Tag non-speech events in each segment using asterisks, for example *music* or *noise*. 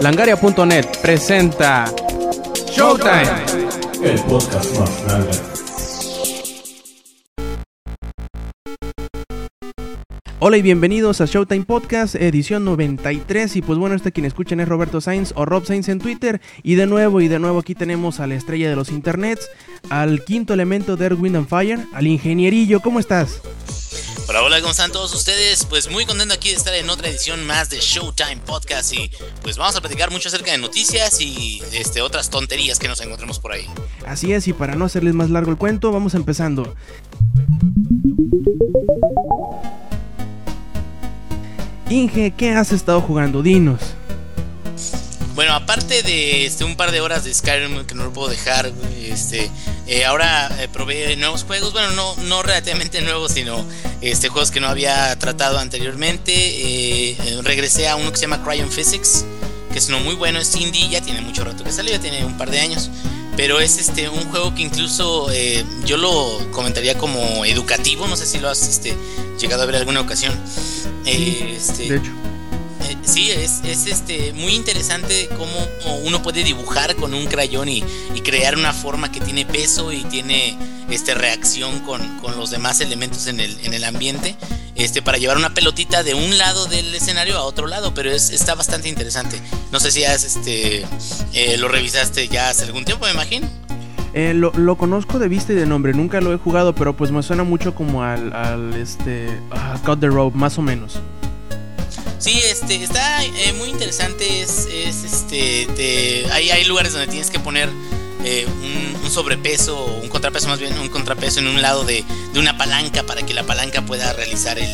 Langaria.net presenta Showtime, el podcast más grande. Hola y bienvenidos a Showtime Podcast, edición 93. Y pues bueno, este quien escuchan es Roberto Sainz o Rob Sainz en Twitter. Y de nuevo, y de nuevo aquí tenemos a la estrella de los internets, al quinto elemento de Earth, Wind and Fire, al ingenierillo. ¿Cómo estás? Hola, hola, ¿cómo están todos ustedes? Pues muy contento aquí de estar en otra edición más de Showtime Podcast y pues vamos a platicar mucho acerca de noticias y este, otras tonterías que nos encontremos por ahí. Así es, y para no hacerles más largo el cuento, vamos empezando. Inge, ¿qué has estado jugando? Dinos. Bueno, aparte de este, un par de horas de Skyrim que no lo puedo dejar, este, eh, ahora eh, probé nuevos juegos, bueno, no, no relativamente nuevos, sino este, juegos que no había tratado anteriormente. Eh, regresé a uno que se llama Cryon Physics, que es uno muy bueno, es indie, ya tiene mucho rato que salió, ya tiene un par de años. Pero es este un juego que incluso yo lo comentaría como educativo, no sé si lo has este, llegado a ver alguna ocasión. este, de hecho sí, es, es, este, muy interesante cómo uno puede dibujar con un crayón y, crear una forma que tiene peso y tiene este, reacción con, los demás elementos en el, en el ambiente. Este, para llevar una pelotita de un lado del escenario a otro lado, pero es, está bastante interesante. No sé si has, este, eh, lo revisaste ya hace algún tiempo, me imagino. Eh, lo, lo, conozco de vista y de nombre, nunca lo he jugado, pero pues me suena mucho como al, al este, Cut the Rope, más o menos. Sí, este, está eh, muy interesante. Es, este, hay, hay lugares donde tienes que poner eh, un, sobrepeso o un contrapeso, más bien un contrapeso en un lado de, una palanca para que la palanca pueda realizar el,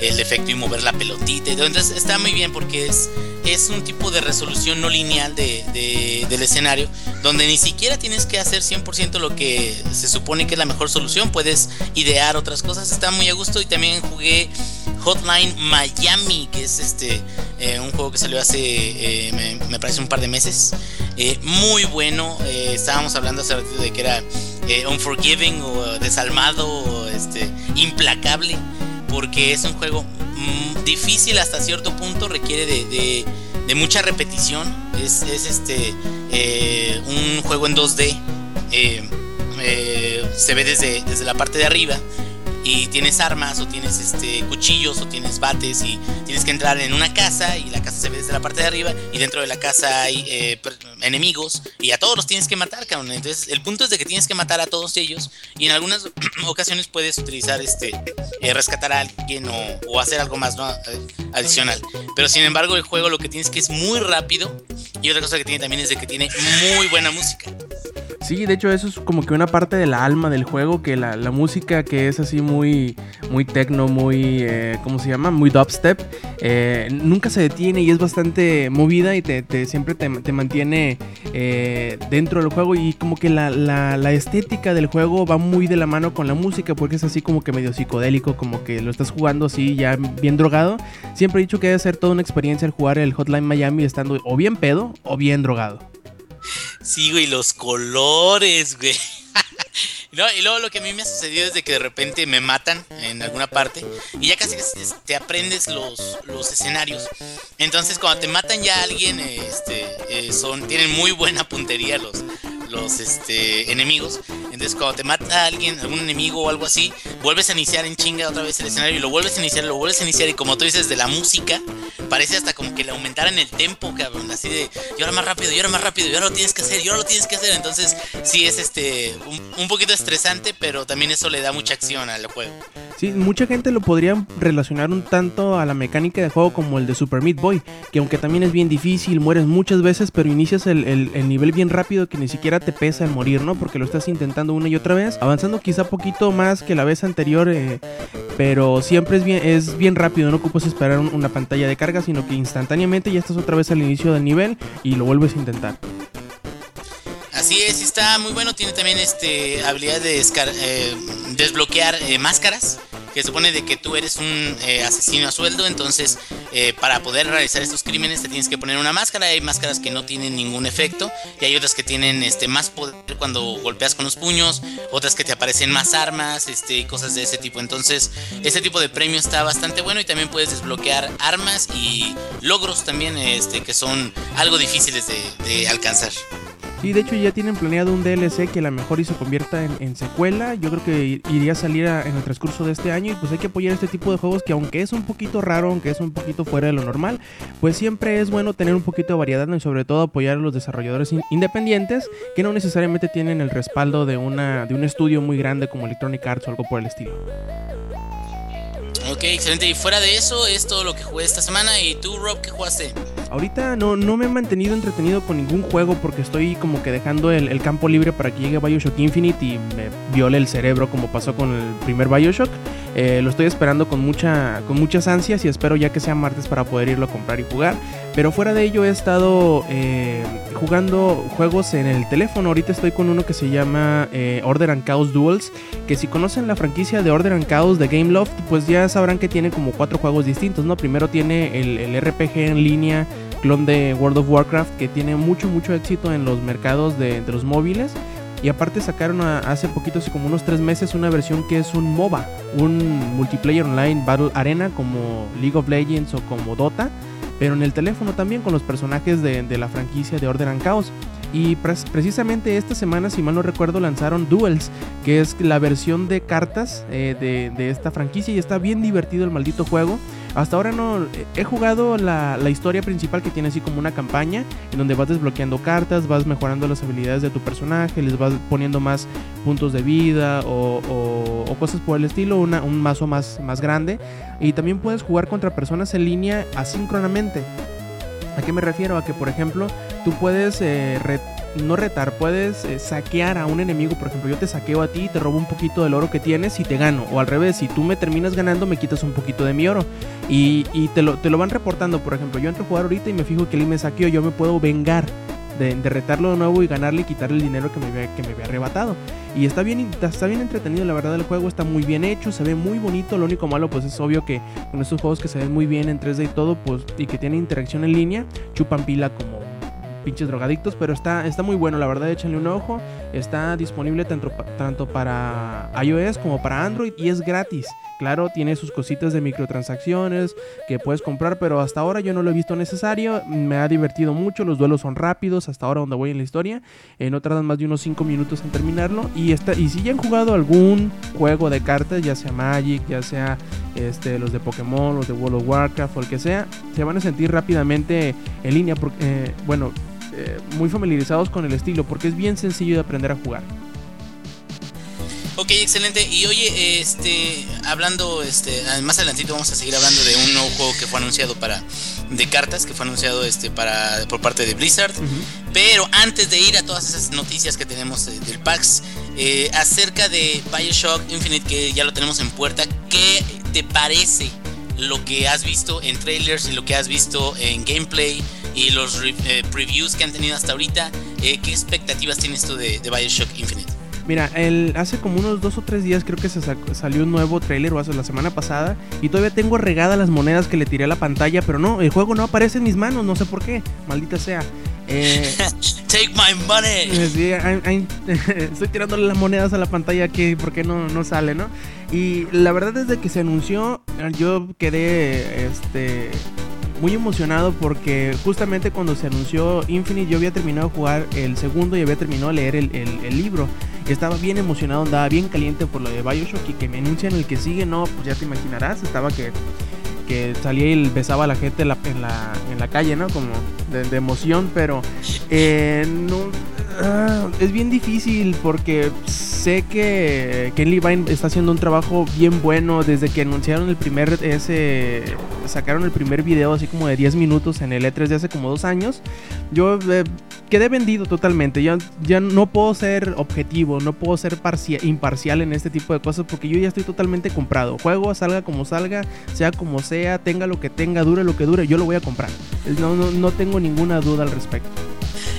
efecto y mover la pelotita. Entonces está muy bien porque es, es un tipo de resolución no lineal de, del escenario donde ni siquiera tienes que hacer 100% lo que se supone que es la mejor solución. Puedes idear otras cosas. Está muy a gusto y también jugué Hotline Miami, que es este eh, un juego que salió hace, eh, me, parece, un par de meses. Eh, muy bueno. estábamos hablando hace ratito de que era unforgiving o desalmado o este, implacable, porque es un juego mm, difícil hasta cierto punto, requiere de, de, mucha repetición. Es, es este un juego en 2D. se ve desde, desde la parte de arriba y tienes armas o tienes este cuchillos o tienes bates y tienes que entrar en una casa y la casa se ve desde la parte de arriba y dentro de la casa hay eh, enemigos y a todos los tienes que matar, cabrón. Entonces el punto es de que tienes que matar a todos ellos y en algunas *clears throat* ocasiones puedes utilizar este eh, rescatar a alguien o, hacer algo más ¿no? adicional. Pero sin embargo el juego lo que tienes que es muy rápido y otra cosa que tiene también es de que tiene muy buena música. Sí, de hecho eso es como que una parte de la alma del juego, que la, música que es así muy, muy techno, muy, eh, ¿cómo se llama? Muy dubstep, eh, nunca se detiene y es bastante movida y te, siempre te, mantiene eh, dentro del juego y como que la, la, estética del juego va muy de la mano con la música porque es así como que medio psicodélico, como que lo estás jugando así ya bien drogado. Siempre he dicho que debe ser toda una experiencia el jugar el Hotline Miami estando o bien pedo o bien drogado. Sí, güey, los colores, güey. *laughs* y luego lo que a mí me ha sucedido es de que de repente me matan en alguna parte y ya casi te aprendes los, los escenarios. Entonces cuando te matan ya a alguien, este, eh, son, tienen muy buena puntería los, los este, enemigos. Entonces, cuando te mata a alguien, algún enemigo o algo así, vuelves a iniciar en chinga otra vez el escenario y lo vuelves a iniciar, lo vuelves a iniciar. Y como tú dices, de la música, parece hasta como que le aumentaran el tempo, cabrón. Así de, y ahora más rápido, y ahora más rápido, y ahora lo tienes que hacer, y ahora lo tienes que hacer. Entonces, sí es este un, poquito estresante, pero también eso le da mucha acción al juego. Sí, mucha gente lo podría relacionar un tanto a la mecánica de juego como el de Super Meat Boy, que aunque también es bien difícil, mueres muchas veces, pero inicias el, el nivel bien rápido que ni siquiera te pesa el morir, ¿no? Porque lo estás intentando una y otra vez, avanzando quizá poquito más que la vez anterior, eh, pero siempre es bien, es bien rápido, no ocupas esperar una pantalla de carga, sino que instantáneamente ya estás otra vez al inicio del nivel y lo vuelves a intentar. Así es, está muy bueno. Tiene también este habilidad de eh, desbloquear eh, máscaras que supone de que tú eres un eh, asesino a sueldo, entonces eh, para poder realizar estos crímenes te tienes que poner una máscara, hay máscaras que no tienen ningún efecto y hay otras que tienen este más poder cuando golpeas con los puños, otras que te aparecen más armas, este cosas de ese tipo. Entonces, ese tipo de premio está bastante bueno y también puedes desbloquear armas y logros también este que son algo difíciles de alcanzar. Sí, de hecho ya tienen planeado un DLC que a lo mejor y se convierta en, secuela. Yo creo que iría a salir en el transcurso de este año y pues hay que apoyar este tipo de juegos que aunque es un poquito raro, aunque es un poquito fuera de lo normal, pues siempre es bueno tener un poquito de variedad y sobre todo apoyar a los desarrolladores independientes que no necesariamente tienen el respaldo de, una, de un estudio muy grande como Electronic Arts o algo por el estilo. Ok, excelente. Y fuera de eso, es todo lo que jugué esta semana. ¿Y tú, Rob, qué jugaste? Ahorita no, no me he mantenido entretenido con ningún juego porque estoy como que dejando el, campo libre para que llegue Bioshock Infinite y me viole el cerebro como pasó con el primer Bioshock. Eh, lo estoy esperando con, mucha, con muchas ansias y espero ya que sea martes para poder irlo a comprar y jugar. Pero fuera de ello he estado eh, jugando juegos en el teléfono. Ahorita estoy con uno que se llama eh, Order and Chaos Duels. Que si conocen la franquicia de Order and Chaos de Gameloft, pues ya sabrán que tiene como cuatro juegos distintos, ¿no? Primero tiene el, el RPG en línea clon de World of Warcraft que tiene mucho, mucho éxito en los mercados de, los móviles. Y aparte sacaron hace poquito, así como unos tres meses, una versión que es un MOBA, un multiplayer online battle arena como League of Legends o como Dota, pero en el teléfono también con los personajes de, la franquicia de Order and Chaos. Y precisamente esta semana, si mal no recuerdo, lanzaron Duels, que es la versión de cartas eh, de, de esta franquicia y está bien divertido el maldito juego. Hasta ahora no he jugado la, historia principal que tiene así como una campaña en donde vas desbloqueando cartas, vas mejorando las habilidades de tu personaje, les vas poniendo más puntos de vida o, cosas por el estilo, un mazo más, más grande. Y también puedes jugar contra personas en línea asíncronamente. ¿A qué me refiero? A que, por ejemplo, tú puedes eh, no retar, puedes eh, saquear a un enemigo. Por ejemplo, yo te saqueo a ti y te robo un poquito del oro que tienes y te gano. O al revés, si tú me terminas ganando, me quitas un poquito de mi oro. Y, te, lo, te, lo, van reportando. Por ejemplo, yo entro a jugar ahorita y me fijo que él me saqueó. Yo me puedo vengar de, retarlo de nuevo y ganarle y quitarle el dinero que me, que me había arrebatado. Y está bien, está bien entretenido, la verdad el juego está muy bien hecho, se ve muy bonito, lo único malo pues es obvio que con estos juegos que se ven muy bien en 3D y todo, pues y que tienen interacción en línea, chupan pila como pinches drogadictos, pero está, está muy bueno, la verdad, échenle un ojo. Está disponible tanto, tanto para iOS como para Android y es gratis. Claro, tiene sus cositas de microtransacciones que puedes comprar, pero hasta ahora yo no lo he visto necesario. Me ha divertido mucho, los duelos son rápidos hasta ahora donde voy en la historia. Eh, no tardan más de unos 5 minutos en terminarlo. Y, está, y si ya han jugado algún juego de cartas, ya sea Magic, ya sea este, los de Pokémon, los de World of Warcraft o el que sea, se van a sentir rápidamente en línea. Porque, eh, bueno, eh, muy familiarizados con el estilo porque es bien sencillo de aprender a jugar. Ok, excelente. Y oye, este, hablando, este, más adelantito vamos a seguir hablando de un nuevo juego que fue anunciado para de cartas, que fue anunciado este para por parte de Blizzard. Pero antes de ir a todas esas noticias que tenemos del PAX eh, acerca de Bioshock Infinite, que ya lo tenemos en puerta, ¿qué te parece lo que has visto en trailers y lo que has visto en gameplay? Y los eh, previews que han tenido hasta ahorita, eh, ¿qué expectativas tienes tú de, Bioshock Infinite? Mira, el, hace como unos dos o tres días creo que se salió un nuevo trailer o hace la semana pasada y todavía tengo regadas las monedas que le tiré a la pantalla, pero no, el juego no aparece en mis manos, no sé por qué, maldita sea. Eh, *laughs* Take my money. *laughs* estoy tirándole las monedas a la pantalla que por qué no, no sale, ¿no? Y la verdad desde que se anunció yo quedé este muy emocionado porque justamente cuando se anunció Infinite yo había terminado de jugar el segundo y había terminado de leer el, el, libro. Estaba bien emocionado, andaba bien caliente por lo de Bioshock y que me anuncian el que sigue, no, pues ya te imaginarás, estaba que, que salía y besaba a la gente en la, en la, calle, ¿no? Como de, emoción, pero eh, no, ah, es bien difícil porque sé que Ken Levine está haciendo un trabajo bien bueno desde que anunciaron el primer ese sacaron el primer video así como de 10 minutos en el E3 de hace como dos años. Yo eh, quedé vendido totalmente. Ya, ya no puedo ser objetivo, no puedo ser imparcial en este tipo de cosas porque yo ya estoy totalmente comprado. Juego, salga como salga, sea como sea, tenga lo que tenga, dure lo que dure, yo lo voy a comprar. No, no, no tengo ninguna duda al respecto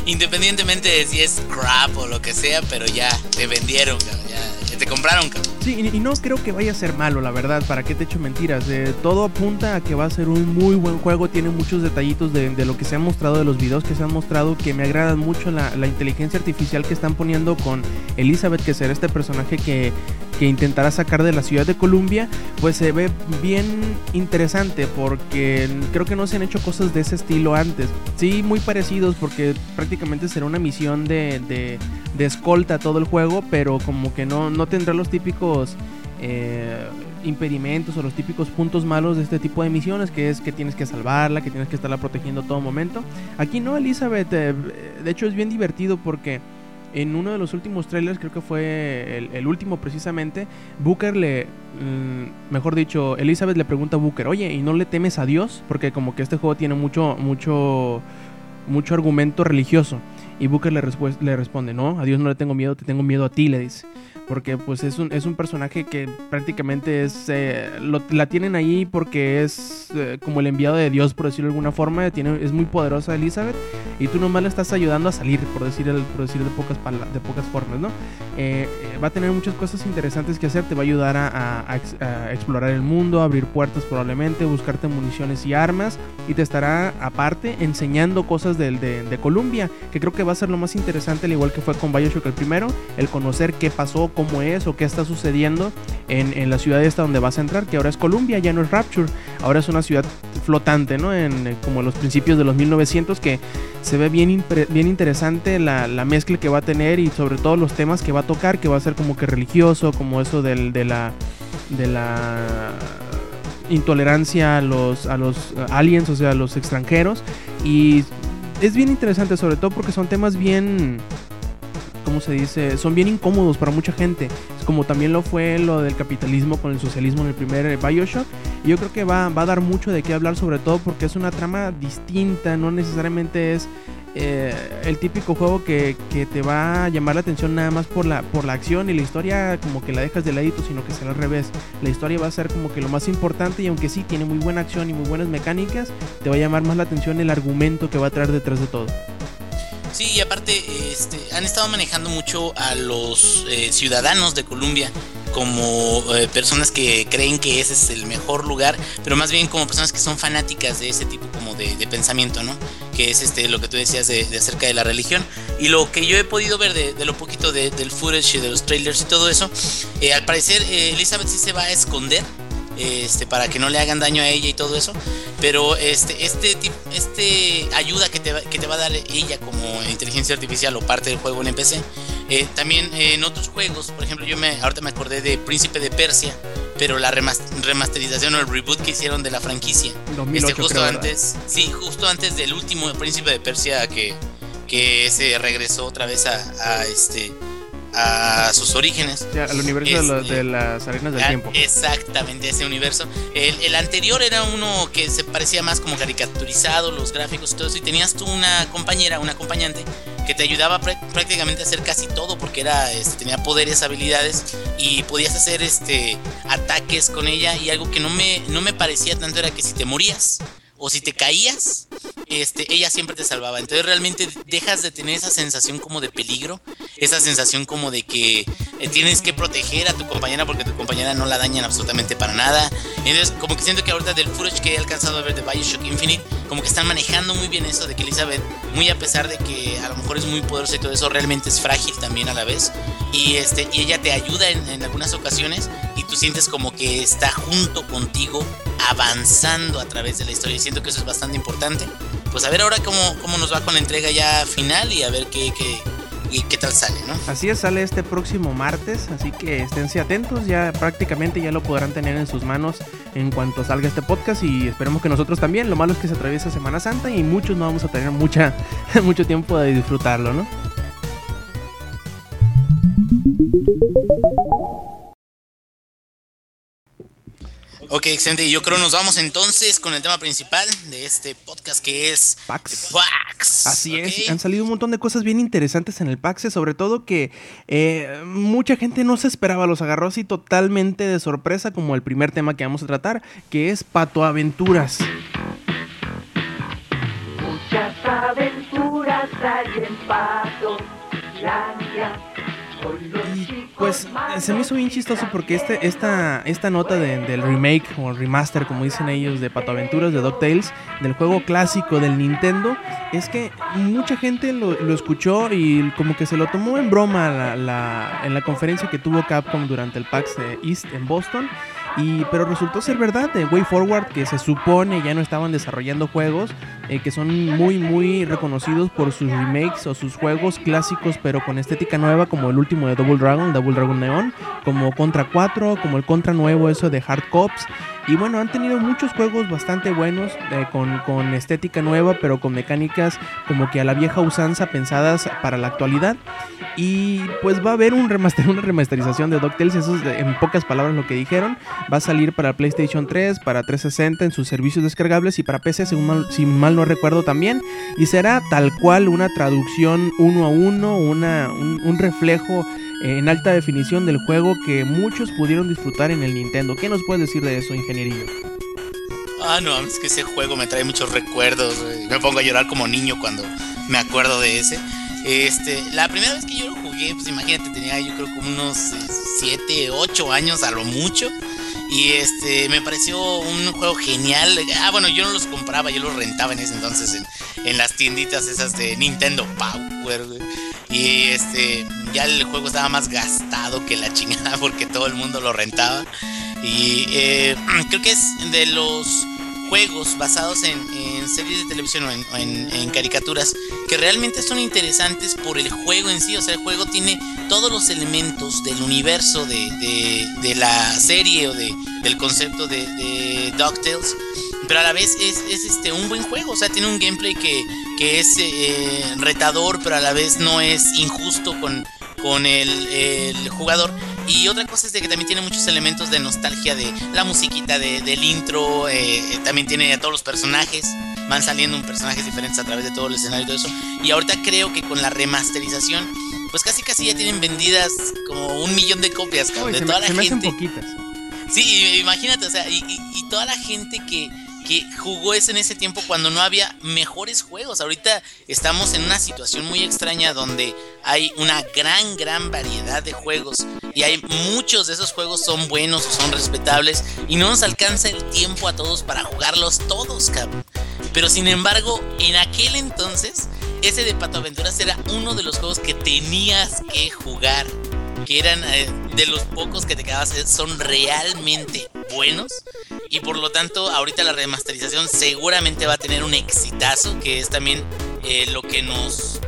independientemente de si es crap o lo que sea, pero ya te vendieron, ya, te compraron, cabrón. Sí, y, no creo que vaya a ser malo, la verdad, para qué te echo mentiras. Todo apunta a que va a ser un muy buen juego, tiene muchos detallitos de, lo que se han mostrado, de los videos que se han mostrado, que me agradan mucho la inteligencia artificial que están poniendo con Elizabeth, que será este personaje que, que intentará sacar de la ciudad de Columbia, pues se ve bien interesante porque creo que no se han hecho cosas de ese estilo antes. Sí, muy parecidos porque prácticamente será una misión de, de, de escolta a todo el juego, pero como que no, no tendrá los típicos... Eh, impedimentos o los típicos puntos malos de este tipo de misiones, que es que tienes que salvarla, que tienes que estarla protegiendo todo momento. Aquí no, Elizabeth, eh, de hecho es bien divertido porque en uno de los últimos trailers, creo que fue el, último precisamente, Booker le, mm, mejor dicho, Elizabeth le pregunta a Booker, oye, ¿y no le temes a Dios? Porque como que este juego tiene mucho, mucho, mucho argumento religioso. Y Booker le, le responde, no, a Dios no le tengo miedo, te tengo miedo a ti, le dice. Porque pues es un, es un personaje que prácticamente es... eh, lo- la tienen ahí porque es eh, como el enviado de Dios, por decirlo de alguna forma. Tiene, es muy poderosa Elizabeth. Y tú nomás le estás ayudando a salir, por decir, el- por decir de, pocas de pocas formas, ¿no? Eh, eh, va a tener muchas cosas interesantes que hacer. Te va a ayudar a, a- a a explorar el mundo, abrir puertas probablemente, buscarte municiones y armas. Y te estará aparte enseñando cosas del- de, de Columbia, que creo que va a ser lo más interesante, al igual que fue con Bioshock el primero, el conocer qué pasó, cómo es o qué está sucediendo en, en la ciudad esta donde vas a entrar, que ahora es Columbia, ya no es Rapture, ahora es una ciudad flotante, ¿no? En eh, como los principios de los 1900, que se ve bien, bien interesante la, la mezcla que va a tener y sobre todo los temas que va a tocar, que va a ser como que religioso, como eso del, de la... De la intolerancia a los, a los eh, aliens, o sea, a los extranjeros. Y es bien interesante, sobre todo porque son temas bien. ¿Cómo se dice? Son bien incómodos para mucha gente. Es como también lo fue lo del capitalismo con el socialismo en el primer eh, Bioshock. Y yo creo que va, va a dar mucho de qué hablar, sobre todo porque es una trama distinta, no necesariamente es eh, el típico juego que, que te va a llamar la atención nada más por la, por la acción y la historia como que la dejas de ladito, sino que será al revés. La historia va a ser como que lo más importante y aunque sí tiene muy buena acción y muy buenas mecánicas, te va a llamar más la atención el argumento que va a traer detrás de todo. Sí, y aparte este, han estado manejando mucho a los eh, ciudadanos de Colombia como eh, personas que creen que ese es el mejor lugar, pero más bien como personas que son fanáticas de ese tipo como de, pensamiento, ¿no? Que es este lo que tú decías de, acerca de la religión. Y lo que yo he podido ver de, lo poquito de- del footage y de los trailers y todo eso, eh, al parecer Elizabeth sí se va a esconder este, para que no le hagan daño a ella y todo eso. Pero este, este, este ayuda que te, va, que te va a dar ella como inteligencia artificial o parte del juego en PC. eh, también eh, en otros juegos, por ejemplo, yo me, ahorita me acordé de Príncipe de Persia, pero la remas- remasterización o el reboot que hicieron de la franquicia. 2008 Este, justo creo, ¿verdad? antes, sí, justo antes del último Príncipe de Persia que, que se regresó otra vez a, a este a sus orígenes. O sea, al universo de, Este, de las arenas del Ah, tiempo. Exactamente, ese universo. El, el anterior era uno que se parecía más como caricaturizado, los gráficos y todo eso. Y tenías tú una compañera, una acompañante, que te ayudaba prá- prácticamente a hacer casi todo porque era, este, tenía poderes, habilidades y podías hacer este ataques con ella. Y algo que no me, no me parecía tanto era que si te morías o si te caías, este, ella siempre te salvaba. Entonces realmente dejas de tener esa sensación como de peligro, esa sensación como de que eh, tienes que proteger a tu compañera porque tu compañera no la dañan absolutamente para nada. Entonces como que siento que ahorita del footage que he alcanzado a ver de Bioshock Infinite, como que están manejando muy bien eso de que Elizabeth, muy a pesar de que a lo mejor es muy poderosa y todo eso, realmente es frágil también a la vez. Y, este, y ella te ayuda en, en algunas ocasiones sientes como que está junto contigo avanzando a través de la historia. Siento que eso es bastante importante. Pues a ver ahora cómo, cómo nos va con la entrega ya final y a ver qué, qué, qué tal sale, ¿no? Así es, sale este próximo martes, así que esténse atentos, ya prácticamente ya lo podrán tener en sus manos en cuanto salga este podcast y esperemos que nosotros también. Lo malo es que se atraviesa Semana Santa y muchos no vamos a tener mucha, *laughs* mucho tiempo de disfrutarlo, ¿no? Ok, excelente. Y yo creo nos vamos entonces con el tema principal de este podcast que es PAX. PAX. Así es, han salido un montón de cosas bien interesantes en el PAX, sobre todo que eh, mucha gente no se esperaba, los agarró así totalmente de sorpresa, como el primer tema que vamos a tratar, que es Pato Aventuras. Muchas aventuras hay en Patoslandia. Y pues se me hizo bien chistoso porque este, esta, esta nota del remake o remaster, como dicen ellos, de Pato Aventuras de DuckTales, del juego clásico del Nintendo, es que mucha gente lo, escuchó y como que se lo tomó en broma en la conferencia que tuvo Capcom durante el PAX East en Boston. Y, pero resultó ser verdad de Way Forward que se supone ya no estaban desarrollando juegos eh, que son muy muy reconocidos por sus remakes o sus juegos clásicos pero con estética nueva como el último de Double Dragon, Double Dragon Neon, como Contra 4, como el Contra nuevo eso de Hard Cops y bueno, han tenido muchos juegos bastante buenos, eh, con, estética nueva, pero con mecánicas como que a la vieja usanza pensadas para la actualidad. Y pues va a haber un remaster, *laughs* una remasterización de DuckTales, eso es en pocas palabras lo que dijeron. Va a salir para PlayStation 3, para 360 en sus servicios descargables y para PC, si mal, si mal no recuerdo también. Y será tal cual una traducción uno a uno, una, un reflejo en alta definición del juego que muchos pudieron disfrutar en el Nintendo. ¿Qué nos puedes decir de eso, ingenierillo? Ah, no, es que ese juego me trae muchos recuerdos. Me pongo a llorar como niño cuando me acuerdo de ese. Este, la primera vez que yo lo jugué, pues imagínate, tenía yo creo como unos 7, eh, 8 años a lo mucho. Y este, me pareció un juego genial. Ah, bueno, yo no los compraba, yo los rentaba en ese entonces en, en las tienditas esas de Nintendo Power. Y este, ya el juego estaba más gastado que la *laughs* chingada porque todo el mundo lo rentaba. Y eh, *clears throat* creo que es de los juegos basados en, series de televisión o, en, caricaturas que realmente son interesantes por el juego en sí. O sea, el juego tiene todos los elementos del universo de, la serie o de, del concepto de, de DuckTales pero a la vez es, este un buen juego, o sea, tiene un gameplay que, que es eh, retador, pero a la vez no es injusto con, con el, jugador. Y otra cosa es de que también tiene muchos elementos de nostalgia de la musiquita del intro, eh, también tiene a todos los personajes, van saliendo personajes diferentes a través de todo el escenario y todo eso. Y ahorita creo que con la remasterización, pues casi casi ya tienen vendidas como un millón de copias, de toda la gente. Sí, imagínate, o sea, y toda la gente que, que jugó ese en ese tiempo cuando no había mejores juegos. Ahorita estamos en una situación muy extraña donde hay una gran, gran variedad de juegos y hay muchos de esos juegos son buenos o son respetables y no nos alcanza el tiempo a todos para jugarlos todos, cabrón. Pero sin embargo, en aquel entonces, ese de Pato Aventuras era uno de los juegos que tenías que jugar que eran eh, de los pocos que te quedabas, eh, son realmente buenos. Y por lo tanto, ahorita la remasterización seguramente va a tener un exitazo, que es también eh, lo que nos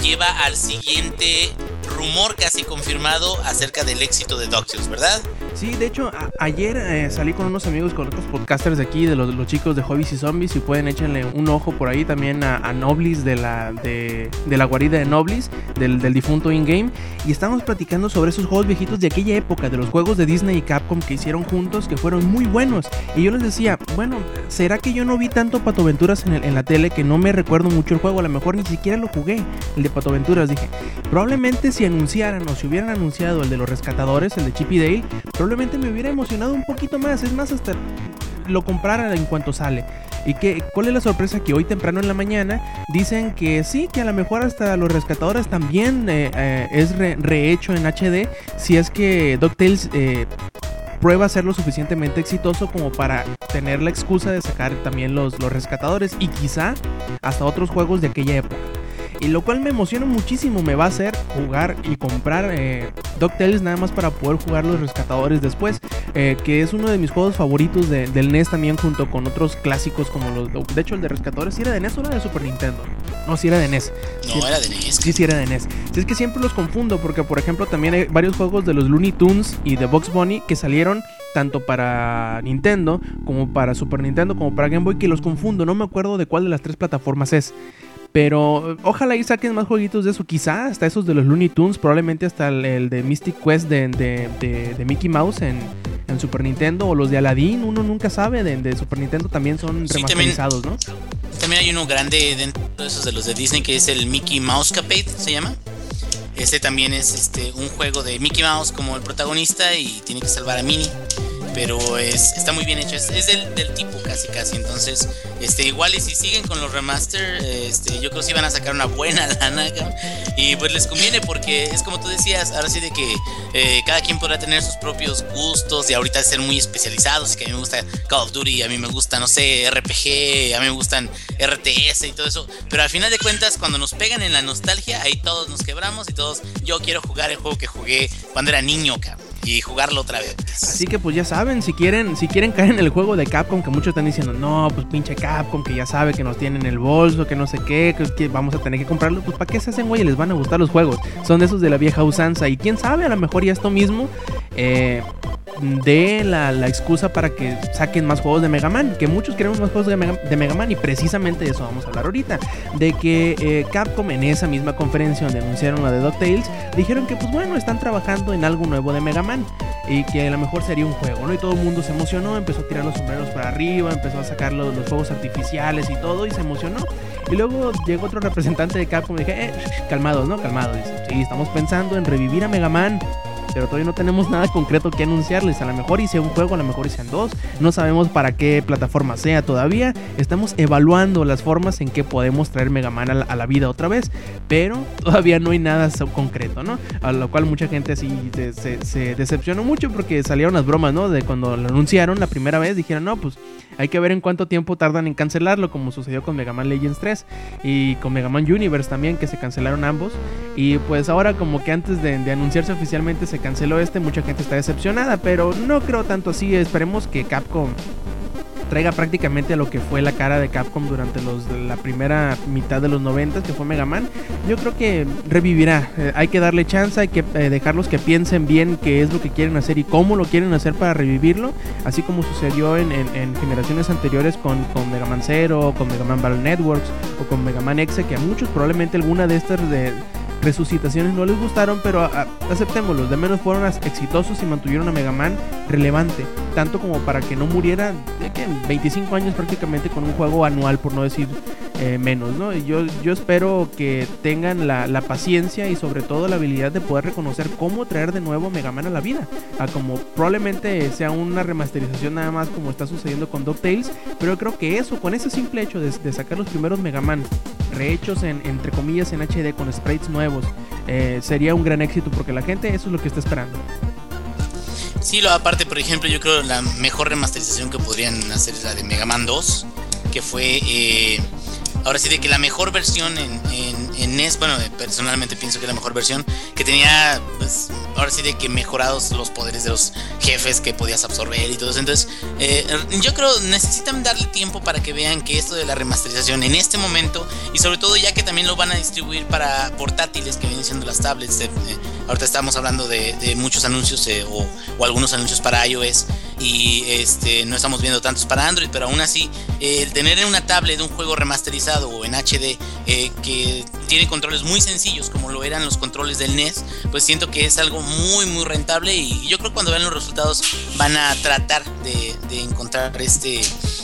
lleva al siguiente rumor casi confirmado acerca del éxito de DuckTales, ¿verdad? Sí, de hecho, ayer eh, salí con unos amigos, con otros podcasters de aquí, de los, chicos de Hobbies y Zombies, y pueden echarle un ojo por ahí también a, Noblis de la, de, la guarida de Noblis, del, difunto in-game, y estamos platicando sobre esos juegos viejitos de aquella época, de los juegos de Disney y Capcom que hicieron juntos, que fueron muy buenos. Y yo les decía, bueno, ¿será que yo no vi tanto Pato Aventuras en, en la tele que no me recuerdo mucho el juego? A lo mejor ni siquiera lo jugué, el de Pato Aventuras. Dije, probablemente si anunciaran o si hubieran anunciado el de los rescatadores, el de Chip y Dale, probablemente me hubiera emocionado un poquito más. Es más, hasta lo comprara en cuanto sale. ¿Y que, cuál es la sorpresa? Que hoy temprano en la mañana dicen que sí, que a lo mejor hasta los rescatadores también eh, eh, es rehecho en HD. Si es que DuckTales eh, prueba ser lo suficientemente exitoso como para tener la excusa de sacar también los, los rescatadores y quizá hasta otros juegos de aquella época y lo cual me emociona muchísimo. Me va a hacer jugar y comprar eh, DuckTales nada más para poder jugar los rescatadores después, eh, que es uno de mis juegos favoritos del NES también junto con otros clásicos como los... De hecho, el de rescatadores, ¿sí era de NES o era de Super Nintendo? No, sí era de NES. No, era de NES. Sí, sí era de NES. Sí, es que siempre los confundo porque, por ejemplo, también hay varios juegos de los Looney Tunes y de Box Bunny que salieron tanto para Nintendo como para Super Nintendo como para Game Boy que los confundo. No me acuerdo de cuál de las tres plataformas es. Pero ojalá y saquen más jueguitos de eso. Quizá hasta esos de los Looney Tunes. Probablemente hasta el, de Mystic Quest de, Mickey Mouse en, Super Nintendo. O los de Aladdin. Uno nunca sabe. De, Super Nintendo también son remasterizados, ¿no? También hay uno grande dentro de esos de los de Disney que es el Mickey Mouse Capade, se llama. Este también es este un juego de Mickey Mouse como el protagonista y tiene que salvar a Minnie pero es, está muy bien hecho, es, del, tipo casi casi, entonces este igual y si siguen con los remaster, este, yo creo que sí van a sacar una buena *laughs* lana y pues les conviene porque es como tú decías, ahora sí de que eh, cada quien podrá tener sus propios gustos y ahorita ser muy especializados, que a mí me gusta Call of Duty, a mí me gusta, no sé, RPG, a mí me gustan RTS y todo eso, pero al final de cuentas cuando nos pegan en la nostalgia, ahí todos nos quebramos y todos, yo quiero jugar el juego que jugué cuando era niño, cabrón y jugarlo otra vez. Así que pues ya saben, si quieren, si quieren caer en el juego de Capcom, que muchos están diciendo, no, pues pinche Capcom, que ya sabe que nos tienen el bolso, que no sé qué, que, vamos a tener que comprarlo, pues para qué se hacen, güey, les van a gustar los juegos. Son de esos de la vieja usanza. Y quién sabe, a lo mejor ya esto mismo eh, de la, excusa para que saquen más juegos de Mega Man, que muchos queremos más juegos de Mega, Man y precisamente de eso vamos a hablar ahorita, de que eh, Capcom en esa misma conferencia donde anunciaron la de DuckTales, dijeron que pues bueno, están trabajando en algo nuevo de Mega Man y que a lo mejor sería un juego, ¿no? Y todo el mundo se emocionó, empezó a tirar los sombreros para arriba, empezó a sacar los, los fuegos artificiales y todo y se emocionó. Y luego llegó otro representante de Capcom y dije, eh, calmados, ¿no? Calmados. Dice, sí, estamos pensando en revivir a Mega Man pero todavía no tenemos nada concreto que anunciarles. A lo mejor hice un juego, a lo mejor hice dos. No sabemos para qué plataforma sea todavía. Estamos evaluando las formas en que podemos traer Mega Man a la, vida otra vez, pero *laughs* todavía no hay nada concreto, ¿no? A lo cual mucha gente así se, decepcionó mucho porque salieron las bromas, ¿no? De cuando lo anunciaron la primera vez, dijeron, no, pues hay que ver en cuánto tiempo tardan en cancelarlo, como sucedió con Mega Man Legends 3 y con Mega Man Universe también, que se cancelaron ambos. Y pues ahora como que antes de, anunciarse oficialmente se canceló este, mucha gente está decepcionada, pero no creo tanto así. Esperemos que Capcom traiga prácticamente a lo que fue la cara de Capcom durante los, la primera mitad de los 90, que fue Mega Man. Yo creo que revivirá. Eh, hay que darle chance, hay que eh, dejarlos que piensen bien qué es lo que quieren hacer y cómo lo quieren hacer para revivirlo, así como sucedió en, generaciones anteriores con, con, Mega Man Zero, con Mega Man Battle Networks o con Mega Man X, que a muchos probablemente alguna de estas de resucitaciones no les gustaron, pero aceptémoslo, de menos fueron exitosos y mantuvieron a Mega Man relevante, tanto como para que no muriera de que 25 años prácticamente con un juego anual, por no decir eh, menos, ¿no? Yo, yo espero que tengan la, la, paciencia y sobre todo la habilidad de poder reconocer cómo traer de nuevo Mega Man a la vida, a como probablemente sea una remasterización nada más como está sucediendo con DuckTales, pero creo que eso, con ese simple hecho de, sacar los primeros Mega Man rehechos en, entre comillas en HD con sprites nuevos, eh, sería un gran éxito porque la gente eso es lo que está esperando. Sí, lo aparte, por ejemplo, yo creo la mejor remasterización que podrían hacer es la de Mega Man 2, que fue eh, ahora sí de que la mejor versión en, en, NES, bueno, personalmente pienso que la mejor versión, que tenía, pues, ahora sí de que mejorados los poderes de los jefes que podías absorber y todo eso. Entonces, eh, yo creo necesitan darle tiempo para que vean que esto de la remasterización en este momento, y sobre todo ya que también lo van a distribuir para portátiles que vienen siendo las tablets, eh, ahorita estamos hablando de, muchos anuncios eh, o, o, algunos anuncios para iOS y este, no estamos viendo tantos para Android, pero aún así, el tener en una tablet un juego remasterizado, o en HD eh, que tiene controles muy sencillos como lo eran los controles del NES, pues siento que es algo muy muy rentable y yo creo que cuando vean los resultados van a tratar de, encontrar este,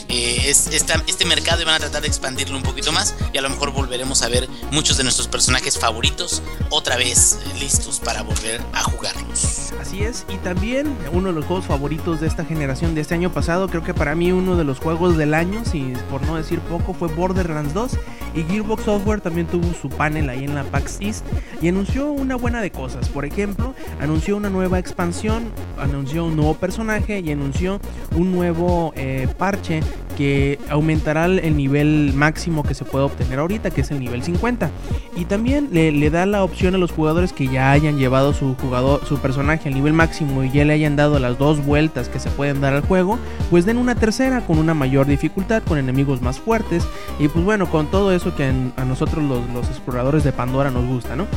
eh, este mercado y van a tratar de expandirlo un poquito más y a lo mejor volveremos a ver muchos de nuestros personajes favoritos otra vez listos para volver a jugarlos. Así es, y también uno de los juegos favoritos de esta generación de este año pasado, creo que para mí uno de los juegos del año, si por no decir poco, fue Borderlands 2 y Gearbox Software también tuvo su panel ahí en la PAX East y anunció una buena de cosas. Por ejemplo, anunció una nueva expansión, anunció un nuevo personaje y anunció un nuevo eh, parche que aumentará el nivel máximo que se puede obtener ahorita, que es el nivel 50. Y también le, da la opción a los jugadores que ya hayan llevado su jugador, su personaje al nivel máximo y ya le hayan dado las dos vueltas que se pueden dar al juego, pues den una tercera con una mayor dificultad, con enemigos más fuertes y pues bueno, con todo eso que a nosotros los, los exploradores de Pandora nos gusta, ¿no?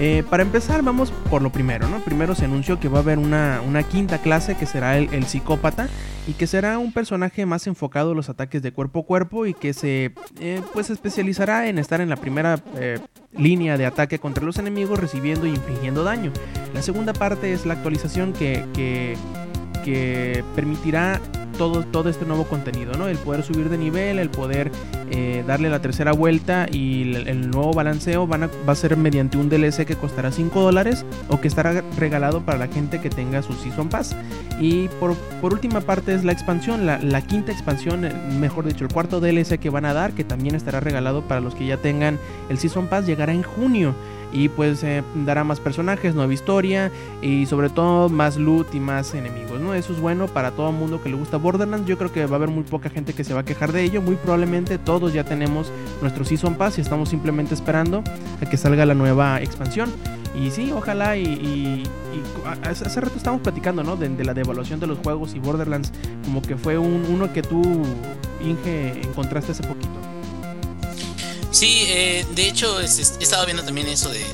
Eh, para empezar, vamos por lo primero, ¿no? Primero se anunció que va a haber una, quinta clase que será el, psicópata y que será un personaje más enfocado a los ataques de cuerpo a cuerpo y que se eh, pues especializará en estar en la primera eh, línea de ataque contra los enemigos recibiendo y infligiendo daño. La segunda parte es la actualización que, que, que permitirá todo, todo este nuevo contenido, ¿no? El poder subir de nivel, el poder eh, darle la tercera vuelta y el, nuevo balanceo va a ser mediante un DLC que costará 5 dólares o que estará regalado para la gente que tenga su Season Pass. Y por, por última parte es la expansión, la, la, quinta expansión, eh, mejor dicho, el cuarto DLC que van a dar, que también estará regalado para los que ya tengan el Season Pass, llegará en junio y pues eh, dará más personajes, nueva historia y sobre todo más loot y más enemigos, ¿no? Eso es bueno para todo mundo que le gusta Borderlands. Yo creo que va a haber muy poca gente que se va a quejar de ello. Muy probablemente todos ya tenemos nuestro Season Pass y estamos simplemente esperando a que salga la nueva expansión. Y sí, ojalá y, hace rato estamos platicando, ¿no? De, la devaluación de los juegos y Borderlands como que fue un, uno que tú, Inge, encontraste hace poquito. Sí, eh, de hecho he estado viendo también eso de,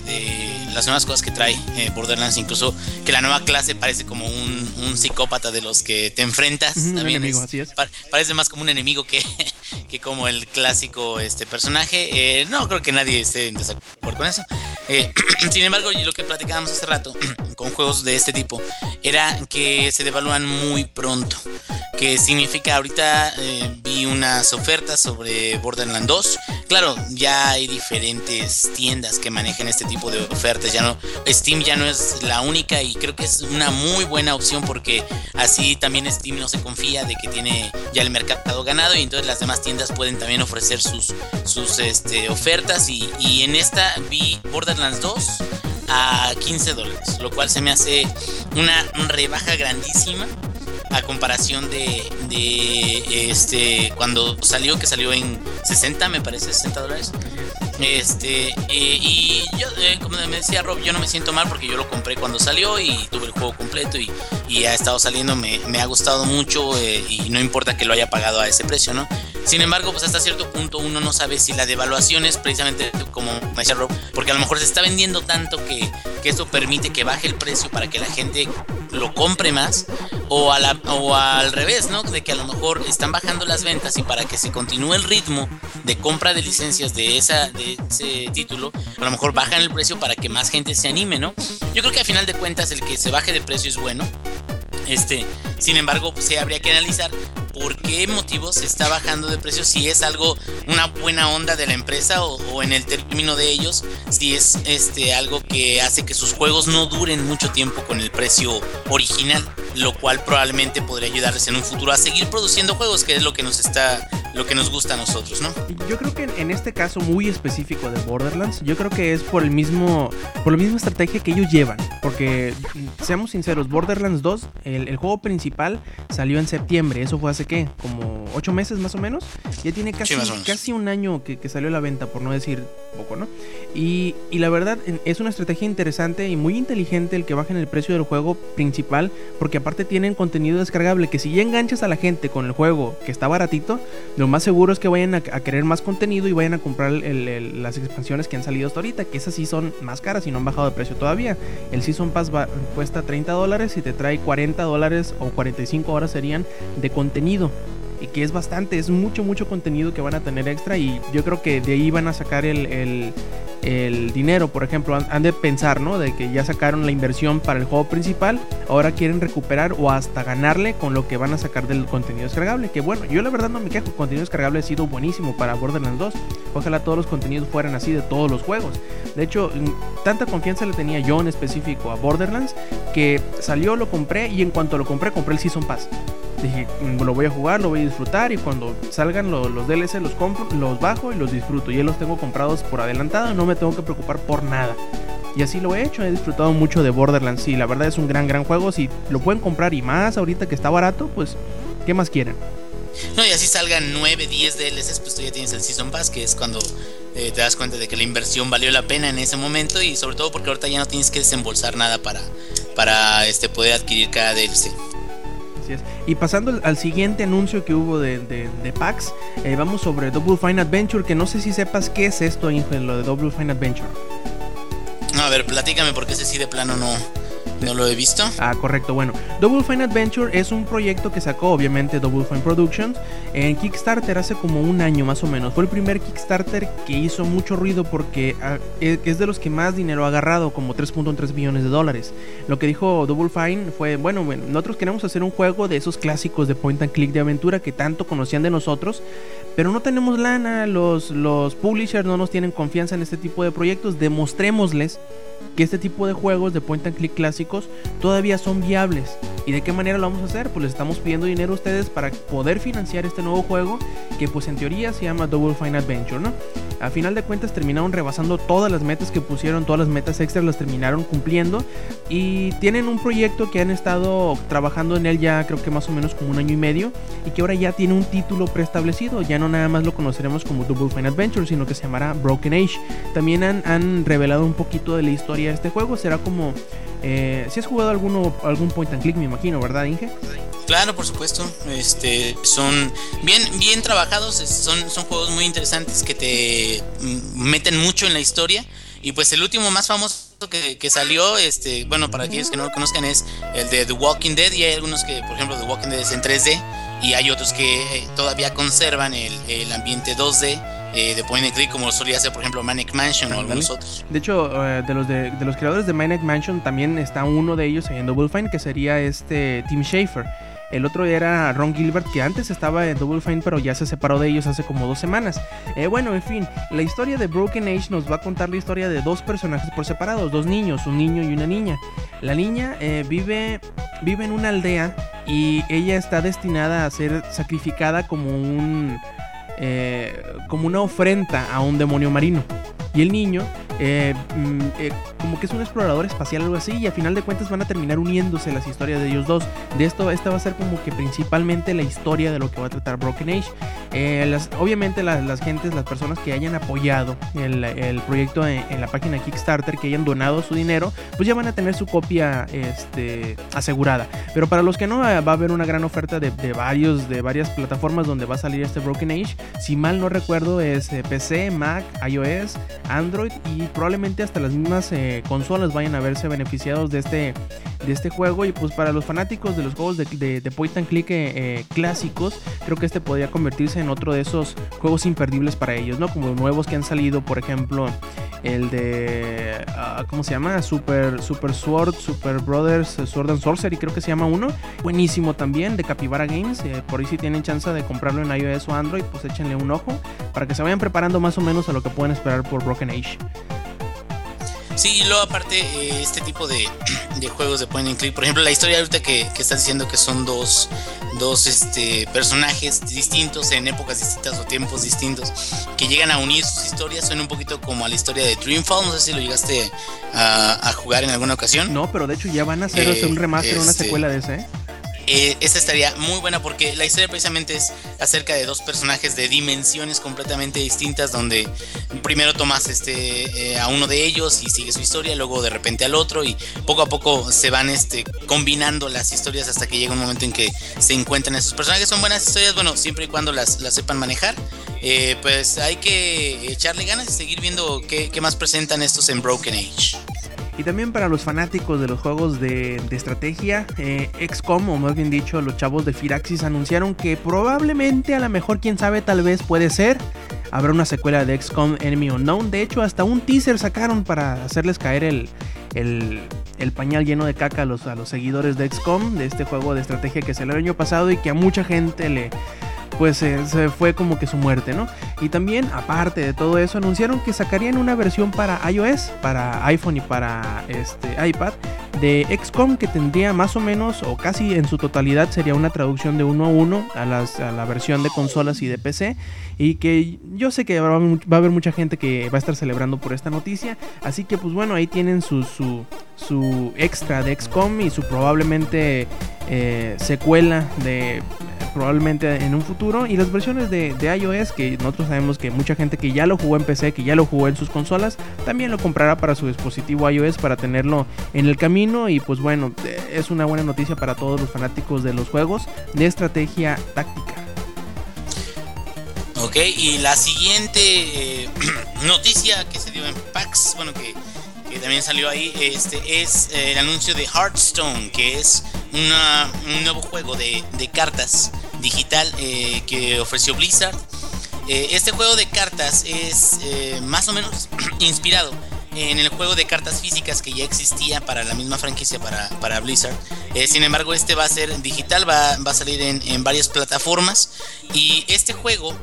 las nuevas cosas que trae eh, Borderlands, incluso que la nueva clase parece como un, psicópata de los que te enfrentas. también enemigo, así es. parece más como un enemigo que, *laughs* que como el clásico este personaje. Eh, no creo que nadie esté en desacuerdo con eso. *clears throat* sin embargo, lo que platicábamos hace rato *clears throat* con juegos de este tipo era que se devalúan muy pronto. Que significa ahorita vi unas ofertas sobre Borderlands 2. Claro, ya hay diferentes tiendas que manejan este tipo de ofertas. Ya no, Steam ya no es la única y creo que es una muy buena opción porque así también Steam no se confía de que tiene ya el mercado ganado y entonces las demás tiendas pueden también ofrecer sus, sus este, ofertas y, y en esta vi Borderlands 2 a 15 dólares, lo cual se me hace una rebaja grandísima a comparación de, de este cuando salió, que salió en 60, me parece, 60 dólares. Este, eh, y yo, eh, como me decía Rob, yo no me siento mal porque yo lo compré cuando salió y tuve el juego completo y, y ha estado saliendo, me, me ha gustado mucho eh, y no importa que lo haya pagado a ese precio, ¿no? Sin embargo, pues hasta cierto punto uno no sabe si la devaluación es precisamente como me decía Rob, porque a lo mejor se está vendiendo tanto que, que esto permite que baje el precio para que la gente lo compre más o, o al revés, ¿no? De que a lo mejor están bajando las ventas y para que se continúe el ritmo de compra de licencias de, esa, de ese título, a lo mejor bajan el precio para que más gente se anime, ¿no? Yo creo que a final de cuentas el que se baje de precio es bueno. Este, sin embargo, pues, se habría que analizar por qué motivo se está bajando de precio, si es algo, una buena onda de la empresa o, en el término de ellos, si es este algo que hace que sus juegos no duren mucho tiempo con el precio original, lo cual probablemente podría ayudarles en un futuro a seguir produciendo juegos, que es lo que nos está lo que nos gusta a nosotros, ¿no? Yo creo que en este caso muy específico de Borderlands, yo creo que es por el mismo por la misma estrategia que ellos llevan, porque seamos sinceros, Borderlands 2, el, el juego principal salió en septiembre, eso fue hace qué, como ocho meses más o menos. Ya tiene casi, casi un año que, salió a la venta, por no decir poco, ¿no? Y, y, la verdad es una estrategia interesante y muy inteligente el que bajen el precio del juego principal, porque aparte tienen contenido descargable que si ya enganchas a la gente con el juego que está baratito, lo más seguro es que vayan a, querer más contenido y vayan a comprar las expansiones que han salido hasta ahorita, que esas sí son más caras y no han bajado de precio todavía. El Season Pass cuesta 30 dólares y te trae 40 dólares o 45 horas serían de contenido y que es bastante, es mucho, mucho contenido que van a tener extra y yo creo que de ahí van a sacar el, el, dinero, por ejemplo, han, de pensar, ¿no? De que ya sacaron la inversión para el juego principal, ahora quieren recuperar o hasta ganarle con lo que van a sacar del contenido descargable, que bueno, yo la verdad no me quejo, el contenido descargable ha sido buenísimo para Borderlands 2, ojalá todos los contenidos fueran así de todos los juegos, de hecho, tanta confianza le tenía yo en específico a Borderlands que salió, lo compré y en cuanto lo compré, compré el Season Pass dije, lo voy a jugar, lo voy a disfrutar y cuando salgan los DLC los compro, los bajo y los disfruto. Ya los tengo comprados por adelantado, no me tengo que preocupar por nada. Y así lo he hecho, he disfrutado mucho de Borderlands. Sí, la verdad es un gran, gran juego. Si lo pueden comprar y más ahorita que está barato, pues, ¿qué más quieren? No, y así salgan 9, 10 DLCs, pues tú ya tienes el Season Pass, que es cuando eh, te das cuenta de que la inversión valió la pena en ese momento y sobre todo porque ahorita ya no tienes que desembolsar nada para, para este, poder adquirir cada DLC. Y pasando al siguiente anuncio que hubo de, de, PAX, eh, vamos sobre Double Fine Adventure, que no sé si sepas qué es esto, Inge, lo de Double Fine Adventure. A ver, platícame porque ese sí de plano no, No lo he visto. Ah, correcto. Bueno, Double Fine Adventure es un proyecto que sacó obviamente Double Fine Productions en Kickstarter hace como un año más o menos. Fue el primer Kickstarter que hizo mucho ruido porque ah, e, es de los que más dinero ha agarrado, como 3.3 billones de dólares. Lo que dijo Double Fine fue, bueno, nosotros queremos hacer un juego de esos clásicos de point and click de aventura que tanto conocían de nosotros, pero no tenemos lana, los, los publishers no nos tienen confianza en este tipo de proyectos, demostrémosles que este tipo de juegos de point and click clásicos todavía son viables. ¿Y de qué manera lo vamos a hacer? Pues les estamos pidiendo dinero a ustedes para poder financiar este nuevo juego que pues en teoría se llama Double Fine Adventure, ¿no? A final de cuentas terminaron rebasando todas las metas que pusieron, todas las metas extras las terminaron cumpliendo y tienen un proyecto que han estado trabajando en él ya creo que más o menos como un año y medio y que ahora ya tiene un título preestablecido, ya no nada más lo conoceremos como Double Fine Adventure, sino que se llamará Broken Age. También han, han revelado un poquito de la historia este juego. Será como. Eh, si has jugado alguno, algún point and click, me imagino, ¿verdad, Inge? Claro, por supuesto. Este, son bien, bien trabajados. Son, son juegos muy interesantes que te mm, meten mucho en la historia. Y pues el último más famoso que, salió, este, bueno, para aquellos que no lo conozcan, es el de The Walking Dead. Y hay algunos que, por ejemplo, The Walking Dead es en 3D. Y hay otros que todavía conservan el, el ambiente 2D eh, de point and click como solía hacer por ejemplo Manic Mansion o algunos otros. De hecho, eh, de los de, los creadores de Manic Mansion también está uno de ellos en Double Fine que sería este Tim Schafer. El otro era Ron Gilbert, que antes estaba en Double Fine, pero ya se separó de ellos hace como dos semanas. Eh, bueno, en fin, la historia de Broken Age nos va a contar la historia de dos personajes por separados, dos niños, un niño y una niña. La niña vive, vive en una aldea y ella está destinada a ser sacrificada como un eh, como una ofrenda a un demonio marino. Y el niño eh, mm, eh, como que es un explorador espacial algo así y al final de cuentas van a terminar uniéndose las historias de ellos dos. De esto, esta va a ser como que principalmente la historia de lo que va a tratar Broken Age. Eh, obviamente las, gentes, las personas que hayan apoyado el, proyecto en, la página Kickstarter, que hayan donado su dinero, pues ya van a tener su copia este, asegurada. Pero para los que no, va a haber una gran oferta de, varios, de varias plataformas donde va a salir este Broken Age. Si mal no recuerdo es PC, Mac, iOS, Android y probablemente hasta las mismas eh, consolas vayan a verse beneficiados de este, de este juego. Y pues para los fanáticos de los juegos de, point and click eh, eh, clásicos, creo que este podría convertirse en otro de esos juegos imperdibles para ellos, ¿no? Como nuevos que han salido, por ejemplo, el de. Ah, ¿Cómo se llama? Super, Super Sword, Super Brothers, Sword and Sorcery, creo que se llama uno. Buenísimo también, de Capybara Games. por ahí si tienen chance de comprarlo en iOS o Android, pues échenle un ojo para que se vayan preparando más o menos a lo que pueden esperar por Broken Age. Sí, y luego aparte eh, este tipo *clears throat* de, juegos de point and click, por ejemplo, la historia ahorita que, que estás diciendo que son dos, dos este, personajes distintos en épocas distintas o tiempos distintos que llegan a unir sus historias, suena un poquito como a la historia de Dreamfall, no sé si lo llegaste a, jugar en alguna ocasión. No, pero de hecho ya van a hacer un remaster, una este, secuela de ese. ¿Eh? esta estaría muy buena porque la historia precisamente es acerca de dos personajes de dimensiones completamente distintas donde primero tomas este eh, a uno de ellos y sigue su historia, luego de repente al otro y poco a poco se van este combinando las historias hasta que llega un momento en que se encuentran esos personajes. Son buenas historias, bueno, siempre y cuando las, las sepan manejar. Eh, pues hay que echarle ganas y seguir viendo qué, qué más presentan estos en Broken Age. Y también para los fanáticos de los juegos de, estrategia, eh, XCOM, o más bien dicho, los chavos de Firaxis anunciaron que probablemente, a lo mejor, quién sabe, tal vez puede ser, habrá una secuela de XCOM Enemy Unknown. De hecho, hasta un teaser sacaron para hacerles caer el, el, pañal lleno de caca a los, a los seguidores de XCOM, de este juego de estrategia que salió el año pasado y que a mucha gente le pues eh, se fue como que su muerte, ¿no? Y también, aparte de todo eso, anunciaron que sacarían una versión para iOS, para iPhone y para este, iPad de XCOM que tendría más o menos o casi en su totalidad sería una traducción de uno a uno a, las, a la versión de consolas y de PC y que yo sé que va a haber mucha gente que va a estar celebrando por esta noticia, así que pues bueno, ahí tienen su, su, extra de XCOM y su probablemente eh, secuela de probablemente en un futuro. Y las versiones de, iOS, que nosotros sabemos que mucha gente que ya lo jugó en PC, que ya lo jugó en sus consolas, también lo comprará para su dispositivo iOS para tenerlo en el camino. Y pues bueno, es una buena noticia para todos los fanáticos de los juegos de estrategia táctica. Ok, y la siguiente eh, *clears throat* noticia que se dio en PAX, bueno, que que también salió ahí, este es eh, el anuncio de Hearthstone, que es un nuevo juego de, cartas digital eh, que ofreció Blizzard. Eh, este juego de cartas es más o menos *clears throat* inspirado en el juego de cartas físicas que ya existía para la misma franquicia para, para Blizzard. sin embargo, este va a ser digital, va, va a salir en, en varias plataformas. Y este juego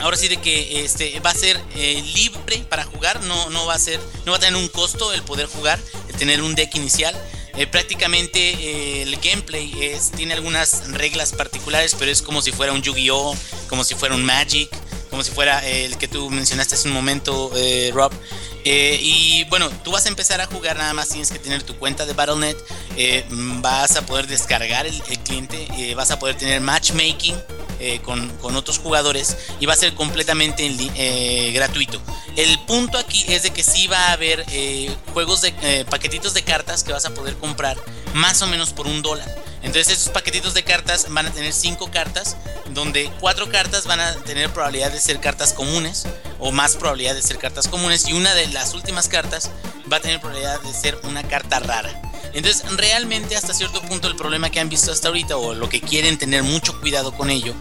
ahora sí de que este va a ser eh, libre para jugar, no, no va a ser, no va a tener un costo el poder jugar, tener un deck inicial. Eh, prácticamente eh, el gameplay tiene algunas reglas particulares, pero es como si fuera un Yu-Gi-Oh, como si fuera un Magic, como si fuera el que tú mencionaste hace un momento, Rob. y bueno, tú vas a empezar a jugar, nada más tienes que tener tu cuenta de Battle.net, vas a poder descargar el cliente, vas a poder tener matchmaking eh, con, otros jugadores y va a ser completamente eh, gratuito. El punto aquí es de que sí va a haber eh, juegos de paquetitos de cartas que vas a poder comprar más o menos por un dólar. Entonces esos paquetitos de cartas van a tener cinco cartas, donde cuatro cartas van a tener probabilidad de ser cartas comunes o más probabilidad de ser cartas comunes y una de las últimas cartas va a tener probabilidad de ser una carta rara. Entonces, realmente hasta cierto punto el problema que han visto hasta ahorita o lo que quieren tener mucho cuidado con ello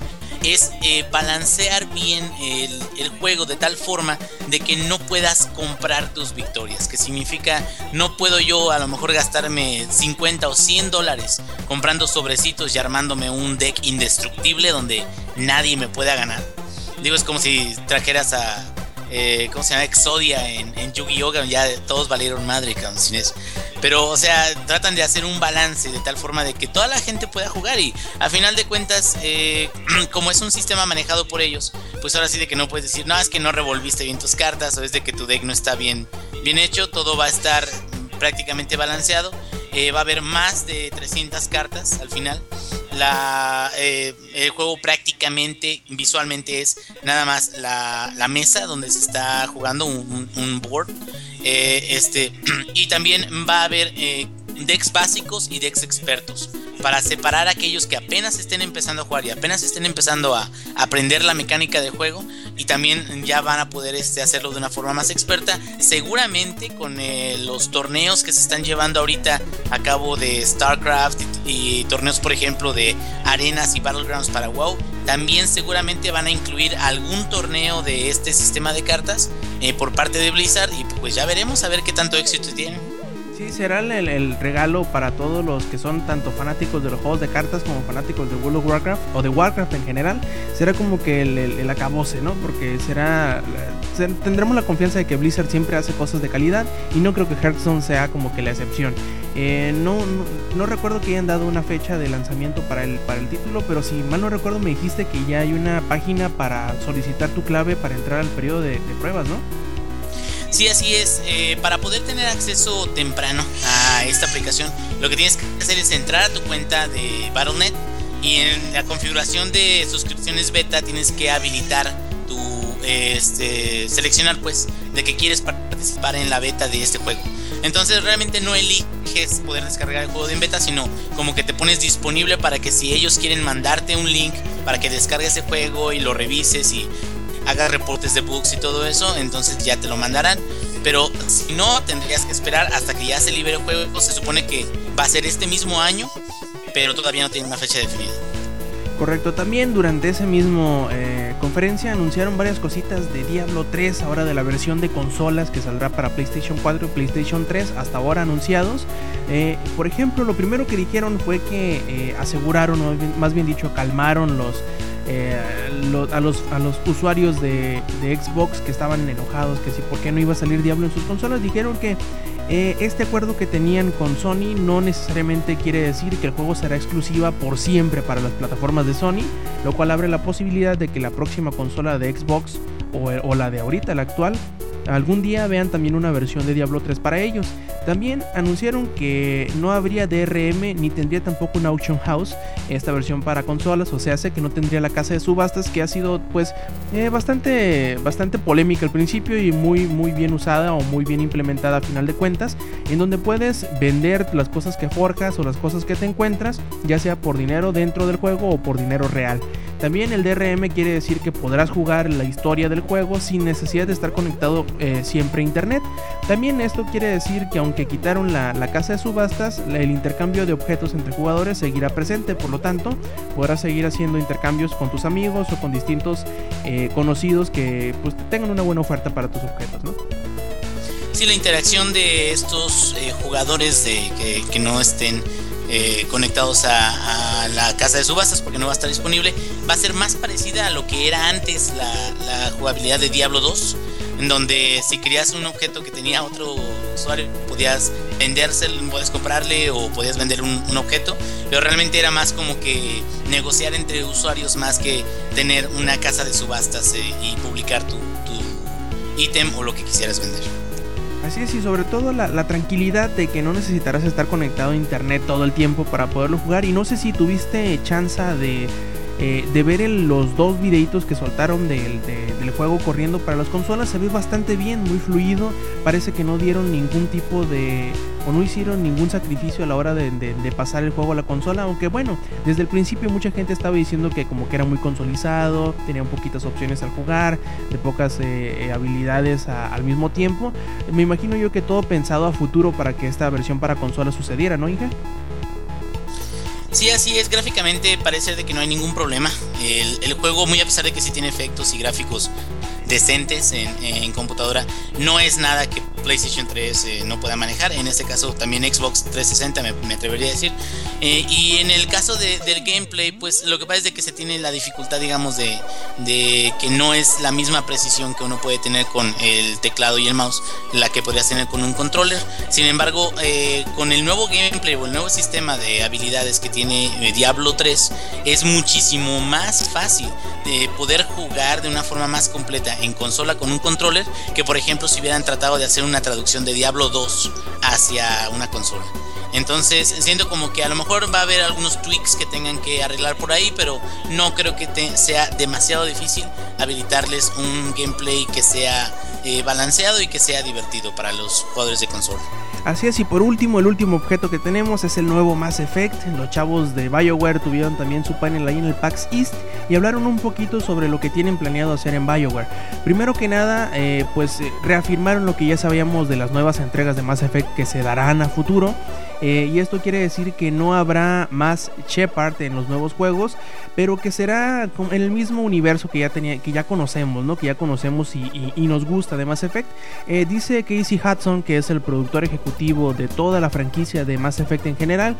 es eh, balancear bien el, juego de tal forma de que no puedas comprar tus victorias. Que significa, no puedo yo a lo mejor gastarme 50 o 100 dólares comprando sobrecitos y armándome un deck indestructible donde nadie me pueda ganar. Digo, es como si trajeras a eh, ¿cómo se llama? Exodia en, en Yu-Gi-Oh! Ya todos valieron madre, sin eso. Pero, o sea, tratan de hacer un balance de tal forma de que toda la gente pueda jugar y a final de cuentas, eh, *clears throat* como es un sistema manejado por ellos, pues ahora sí de que no puedes decir, no, es que no revolviste bien tus cartas o es de que tu deck no está bien, bien hecho, todo va a estar prácticamente balanceado. Eh, va a haber más de 300 cartas al final eh, el juego prácticamente visualmente es nada más la, mesa donde se está jugando un, board. Eh, este, *clears throat* y también va a haber decks básicos y decks expertos para separar a aquellos que apenas estén empezando a jugar y apenas estén empezando a aprender la mecánica de juego y también ya van a poder este, hacerlo de una forma más experta. Seguramente con eh, los torneos que se están llevando ahorita a cabo de StarCraft y, torneos, por ejemplo, de arenas y battlegrounds para WoW, también seguramente van a incluir algún torneo de este sistema de cartas eh, por parte de Blizzard y pues ya veremos a ver qué tanto éxito tienen. Sí, será el, regalo para todos los que son tanto fanáticos de los juegos de cartas como fanáticos de World of Warcraft o de Warcraft en general. Será como que el, el, acabose, ¿no? Porque será. Tendremos la confianza de que Blizzard siempre hace cosas de calidad y no creo que Hearthstone sea como que la excepción. Eh, no, no, recuerdo que hayan dado una fecha de lanzamiento para el, para el título, pero si mal no recuerdo me dijiste que ya hay una página para solicitar tu clave para entrar al periodo de pruebas, ¿no? Sí, así es. Eh, para poder tener acceso temprano a esta aplicación, lo que tienes que hacer es entrar a tu cuenta de Battle.net y en la configuración de suscripciones beta tienes que habilitar tu, este, seleccionar pues de que quieres participar en la beta de este juego. Entonces realmente no eliges poder descargar el juego de beta, sino como que te pones disponible para que si ellos quieren mandarte un link para que descargues ese juego y lo revises y haga reportes de bugs y todo eso, entonces ya te lo mandarán. Pero si no, tendrías que esperar hasta que ya se libere el juego. Se supone que va a ser este mismo año, pero todavía no tiene una fecha definida. Correcto, también durante ese mismo eh, conferencia anunciaron varias cositas de Diablo 3, ahora de la versión de consolas que saldrá para PlayStation 4 y PlayStation 3, hasta ahora anunciados. Eh, por ejemplo, lo primero que dijeron fue que eh, aseguraron, más bien dicho, calmaron los eh, a, los, a los usuarios de, Xbox que estaban enojados, que si por qué no iba a salir Diablo en sus consolas, dijeron que eh, este acuerdo que tenían con Sony no necesariamente quiere decir que el juego será exclusiva por siempre para las plataformas de Sony, lo cual abre la posibilidad de que la próxima consola de Xbox o, o la de ahorita, la actual, algún día vean también una versión de Diablo 3 para ellos. También anunciaron que no habría DRM ni tendría tampoco un auction house esta versión para consolas, o sea, sé que no tendría la casa de subastas que ha sido pues eh, bastante bastante polémica al principio y muy muy bien usada o muy bien implementada a final de cuentas, en donde puedes vender las cosas que forjas o las cosas que te encuentras, ya sea por dinero dentro del juego o por dinero real. También el DRM quiere decir que podrás jugar la historia del juego sin necesidad de estar conectado eh, siempre a internet. También esto quiere decir que aunque quitaron la, casa de subastas, el intercambio de objetos entre jugadores seguirá presente, por lo tanto podrás seguir haciendo intercambios con tus amigos o con distintos eh, conocidos que pues tengan una buena oferta para tus objetos, ¿no? Sí, la interacción de estos eh, jugadores de, que, no estén eh, conectados a, la casa de subastas porque no va a estar disponible, va a ser más parecida a lo que era antes la, jugabilidad de Diablo 2, en donde si querías un objeto que tenía otro usuario, podías vendérselo, podías comprarle o podías vender un, objeto, pero realmente era más como que negociar entre usuarios más que tener una casa de subastas eh, y publicar tu ítem o lo que quisieras vender. Así es, y sobre todo la, tranquilidad de que no necesitarás estar conectado a internet todo el tiempo para poderlo jugar. Y no sé si tuviste chance de, eh, de ver los dos videitos que soltaron del, del, juego corriendo para las consolas. Se ve bastante bien, muy fluido. Parece que no dieron ningún tipo de, o no hicieron ningún sacrificio a la hora de, pasar el juego a la consola, aunque bueno, desde el principio mucha gente estaba diciendo que como que era muy consolizado, tenía poquitas opciones al jugar, de pocas eh, eh, habilidades al mismo tiempo. Me imagino yo que todo pensado a futuro para que esta versión para consola sucediera, ¿no, hija? Sí, así es, gráficamente parece de que no hay ningún problema. El, el, juego, muy a pesar de que sí tiene efectos y gráficos decentes en, computadora. No es nada que PlayStation 3 eh, no pueda manejar. En este caso también Xbox 360 me, atrevería a decir. Eh, y en el caso del gameplay, pues lo que pasa es de que se tiene la dificultad, digamos, de, de, que no es la misma precisión que uno puede tener con el teclado y el mouse, la que podrías tener con un controller. Sin embargo, eh, con el nuevo gameplay o el nuevo sistema de habilidades que tiene Diablo 3, es muchísimo más fácil de poder jugar de una forma más completa en consola con un controller que por ejemplo si hubieran tratado de hacer una traducción de Diablo 2 hacia una consola. Entonces siento como que a lo mejor va a haber algunos tweaks que tengan que arreglar por ahí, pero no creo que sea demasiado difícil habilitarles un gameplay que sea eh, balanceado y que sea divertido para los jugadores de consola. Así es, y por último, el último objeto que tenemos es el nuevo Mass Effect. Los chavos de BioWare tuvieron también su panel ahí en el PAX East y hablaron un poquito sobre lo que tienen planeado hacer en BioWare. Primero que nada, eh, pues eh, reafirmaron lo que ya sabíamos de las nuevas entregas de Mass Effect que se darán a futuro. Eh, y esto quiere decir que no habrá más Shepard en los nuevos juegos, pero que será en el mismo universo que ya, tenía, que ya conocemos, ¿no? que ya conocemos y, nos gusta de Mass Effect. Eh, dice Casey Hudson, que es el productor ejecutivo de toda la franquicia de Mass Effect en general,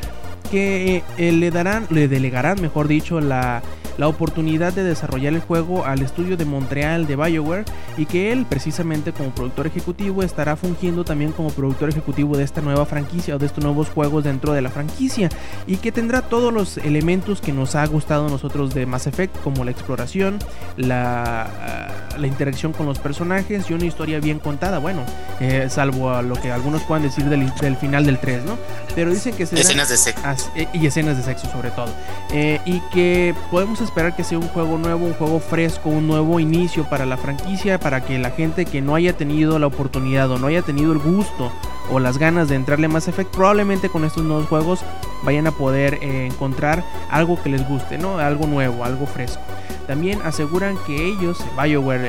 que eh, le darán, le delegarán, mejor dicho, la, la oportunidad de desarrollar el juego al estudio de Montreal de BioWare y que él, precisamente como productor ejecutivo, estará fungiendo también como productor ejecutivo de esta nueva franquicia o de estos nuevos juegos dentro de la franquicia y que tendrá todos los elementos que nos ha gustado a nosotros de Mass Effect, como la exploración, la, la interacción con los personajes y una historia bien contada. Bueno, eh, salvo a lo que algunos puedan decir del, final del 3, ¿no? Pero dicen que será, escenas de sexo eh, y escenas de sexo sobre todo eh, y que podemos esperar que sea un juego nuevo, un juego fresco, un nuevo inicio para la franquicia, para que la gente que no haya tenido la oportunidad o no haya tenido el gusto o las ganas de entrarle más efecto, probablemente con estos nuevos juegos vayan a poder eh, encontrar algo que les guste, ¿no? Algo nuevo, algo fresco. También aseguran que ellos, BioWare,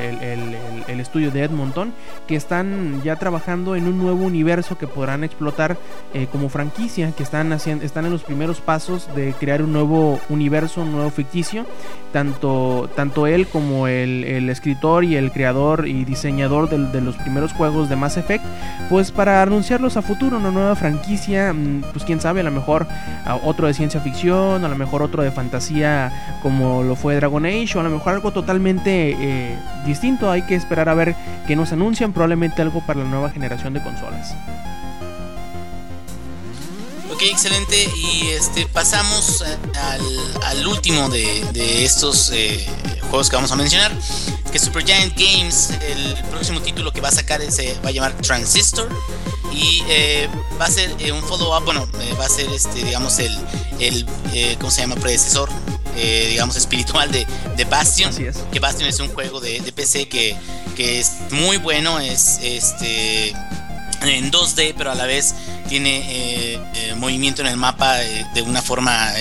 el, estudio de Edmonton, que están ya trabajando en un nuevo universo que podrán explotar eh, como franquicia, que están, haciendo, están en los primeros pasos de crear un nuevo universo, un nuevo ficticio. Tanto, tanto él como el, escritor y el creador y diseñador de, los primeros juegos de Mass Effect, pues para anunciarlos a futuro, una nueva franquicia, mm, pues quién sabe, a lo mejor otro de ciencia ficción, a lo mejor otro de fantasía como lo fue Dragon Age a lo mejor algo totalmente eh, distinto. Hay que esperar a ver que nos anuncian probablemente algo para la nueva generación de consolas. Ok, excelente. Y este pasamos al, último de, estos eh, juegos que vamos a mencionar. Que Super Giant Games, el próximo título que va a sacar se va a llamar Transistor. Y eh, va a ser un follow-up, bueno, va a ser este, digamos, el, el ¿cómo se llama? Predecesor eh, digamos, espiritual de, de Bastion. Que Bastion es un juego de, PC que, que, es muy bueno, es este en 2D, pero a la vez tiene eh, eh, movimiento en el mapa de una forma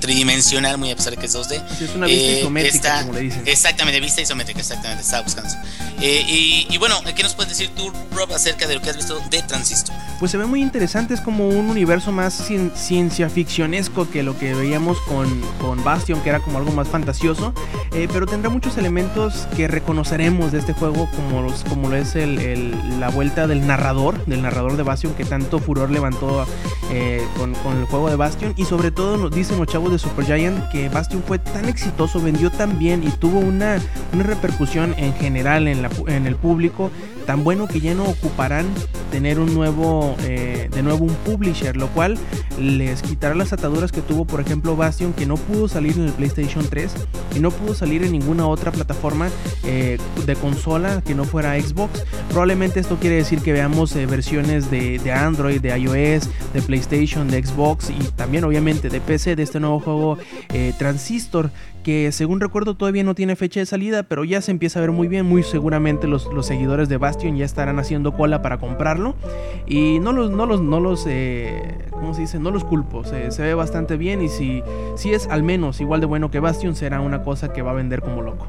tridimensional, muy a pesar de que es 2D. es una vista isométrica, como le dicen. Exactamente, vista isométrica, exactamente, estaba buscando eso. Y, y, bueno, ¿qué nos puedes decir tú, Rob, acerca de lo que has visto de Transistor? Pues se ve muy interesante, es como un universo más ciencia ficcionesco que lo que veíamos con, con Bastion, que era como algo más fantasioso, pero tendrá muchos elementos que reconoceremos de este juego, como, los, como lo es el, la vuelta del narrador, del narrador de Bastion, que tanto furor levantó eh, con, el juego de Bastion. Y sobre todo nos dicen los chavos de Supergiant que Bastion fue tan exitoso, vendió tan bien y tuvo una, una repercusión en general en, la, en el público tan bueno que ya no ocuparán tener un nuevo, eh, de nuevo un publisher, lo cual les quitará las ataduras que tuvo, por ejemplo, Bastion, que no pudo salir en el PlayStation 3 y no pudo salir en ninguna otra plataforma eh, de consola que no fuera Xbox. Probablemente esto quiere decir que veamos eh, versiones de, de, Android, de iOS, de PlayStation, de Xbox y también obviamente de PC de este nuevo juego Transistor que según recuerdo todavía no tiene fecha de salida, pero ya se empieza a ver muy bien, muy seguramente los, los seguidores de Bastion ya estarán haciendo cola para comprarlo y no los, no los, no los, eh, ¿cómo se dice? No los culpo, se, se, ve bastante bien y si, si es al menos igual de bueno que Bastion será una cosa que va a vender como loco.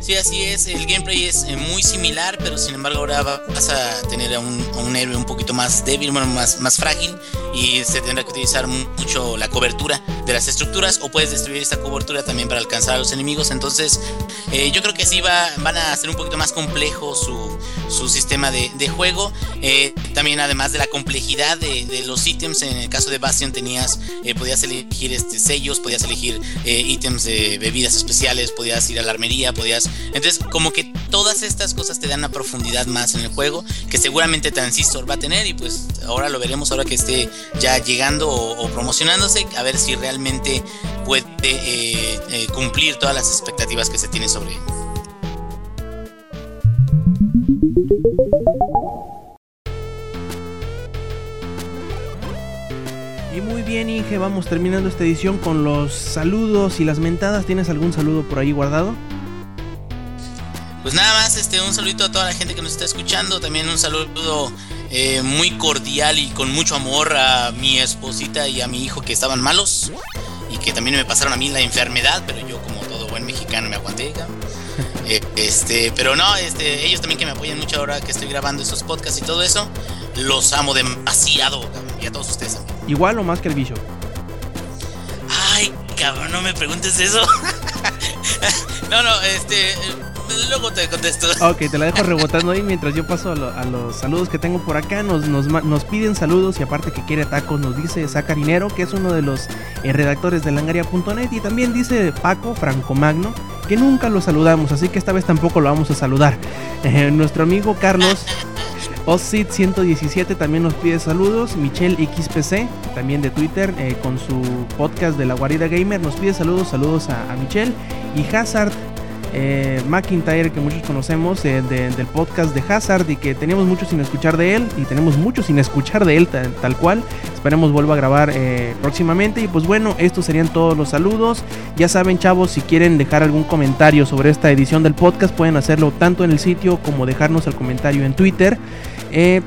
Sí, así es. El gameplay es eh, muy similar, pero sin embargo ahora vas a tener a un, héroe un poquito más débil, más, más frágil y se tendrá que utilizar mucho la cobertura de las estructuras o puedes destruir esta cobertura también para alcanzar a los enemigos. Entonces eh, yo creo que sí va, van a hacer un poquito más complejo su, su sistema de, juego. Eh, también además de la complejidad de, los ítems, en el caso de Bastion tenías, podías elegir este, sellos, podías elegir ítems de bebidas especiales, podías ir a la armería, podías entonces, como que todas estas cosas te dan una profundidad más en el juego que seguramente Transistor va a tener y pues ahora lo veremos ahora que esté ya llegando o, promocionándose, a ver si realmente puede eh, eh, cumplir todas las expectativas que se tiene sobre él. Y muy bien, Inge, vamos terminando esta edición con los saludos y las mentadas. ¿Tienes algún saludo por ahí guardado? Pues nada más, este, un saludito a toda la gente que nos está escuchando. También un saludo eh, muy cordial y con mucho amor a mi esposita y a mi hijo que estaban malos y que también me pasaron a mí la enfermedad, pero yo como todo buen mexicano me aguanté. *laughs* Eh, este, pero no, este, ellos también que me apoyan mucho ahora que estoy grabando estos podcasts y todo eso, los amo demasiado, y a todos ustedes también. Igual o más que el bicho. Ay, cabrón, no me preguntes eso. *laughs* no, no, este luego te contesto. Ok, te la dejo rebotando ahí mientras yo paso a, los saludos que tengo por acá. Nos, nos, piden saludos y aparte que quiere tacos, nos dice Sacarinero, que es uno de los eh, redactores de langaria.net. Y también dice Paco Franco Magno, que nunca lo saludamos, así que esta vez tampoco lo vamos a saludar. *laughs* Eh, nuestro amigo Carlos. Ossit 117 también nos pide saludos. Michelle XPC, también de Twitter, eh, con su podcast de la Guarida Gamer, nos pide saludos. Saludos a, a Michelle. Y Hazard eh, McIntyre que muchos conocemos eh, del podcast de Hazard y que teníamos mucho sin escuchar de él y tenemos mucho sin escuchar de él tal, cual. Esperemos vuelva a grabar eh, próximamente y pues bueno, estos serían todos los saludos. Ya saben chavos, si quieren dejar algún comentario sobre esta edición del podcast pueden hacerlo tanto en el sitio como dejarnos el comentario en Twitter.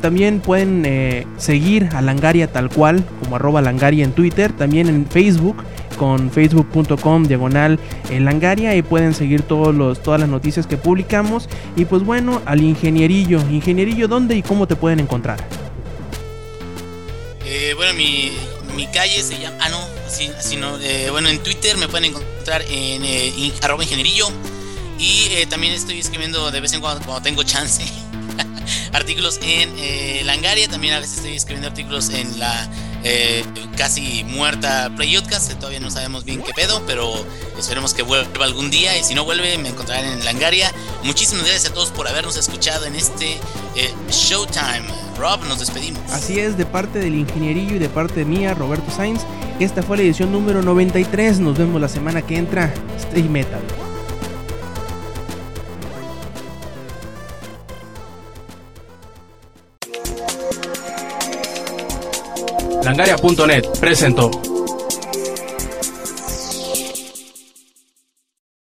también pueden seguir a Langaria tal cual, como arroba Langaria en Twitter, también en Facebook con facebook.com diagonal langaria y pueden seguir todos los, todas las noticias que publicamos. Y pues bueno, al ingenierillo. Ingenierillo, ¿dónde y cómo te pueden encontrar? Eh, bueno, mi, mi, calle se llama... Ah, no. Eh, bueno, en Twitter me pueden encontrar en eh, arroba ingenierillo. Y también estoy escribiendo de vez en cuando cuando tengo chance. *laughs* artículos en Langaria, también a veces estoy escribiendo artículos en la eh, casi muerta Playudcast. Todavía no sabemos bien qué pedo, pero esperemos que vuelva algún día. Y si no vuelve, me encontrarán en Langaria. Muchísimas gracias a todos por habernos escuchado en este eh, Showtime. Rob, nos despedimos. Así es, de parte del ingenierillo y de parte mía, Roberto Sainz. Esta fue la edición número 93. Nos vemos la semana que entra. Stay Metal. Langaria.net presentó.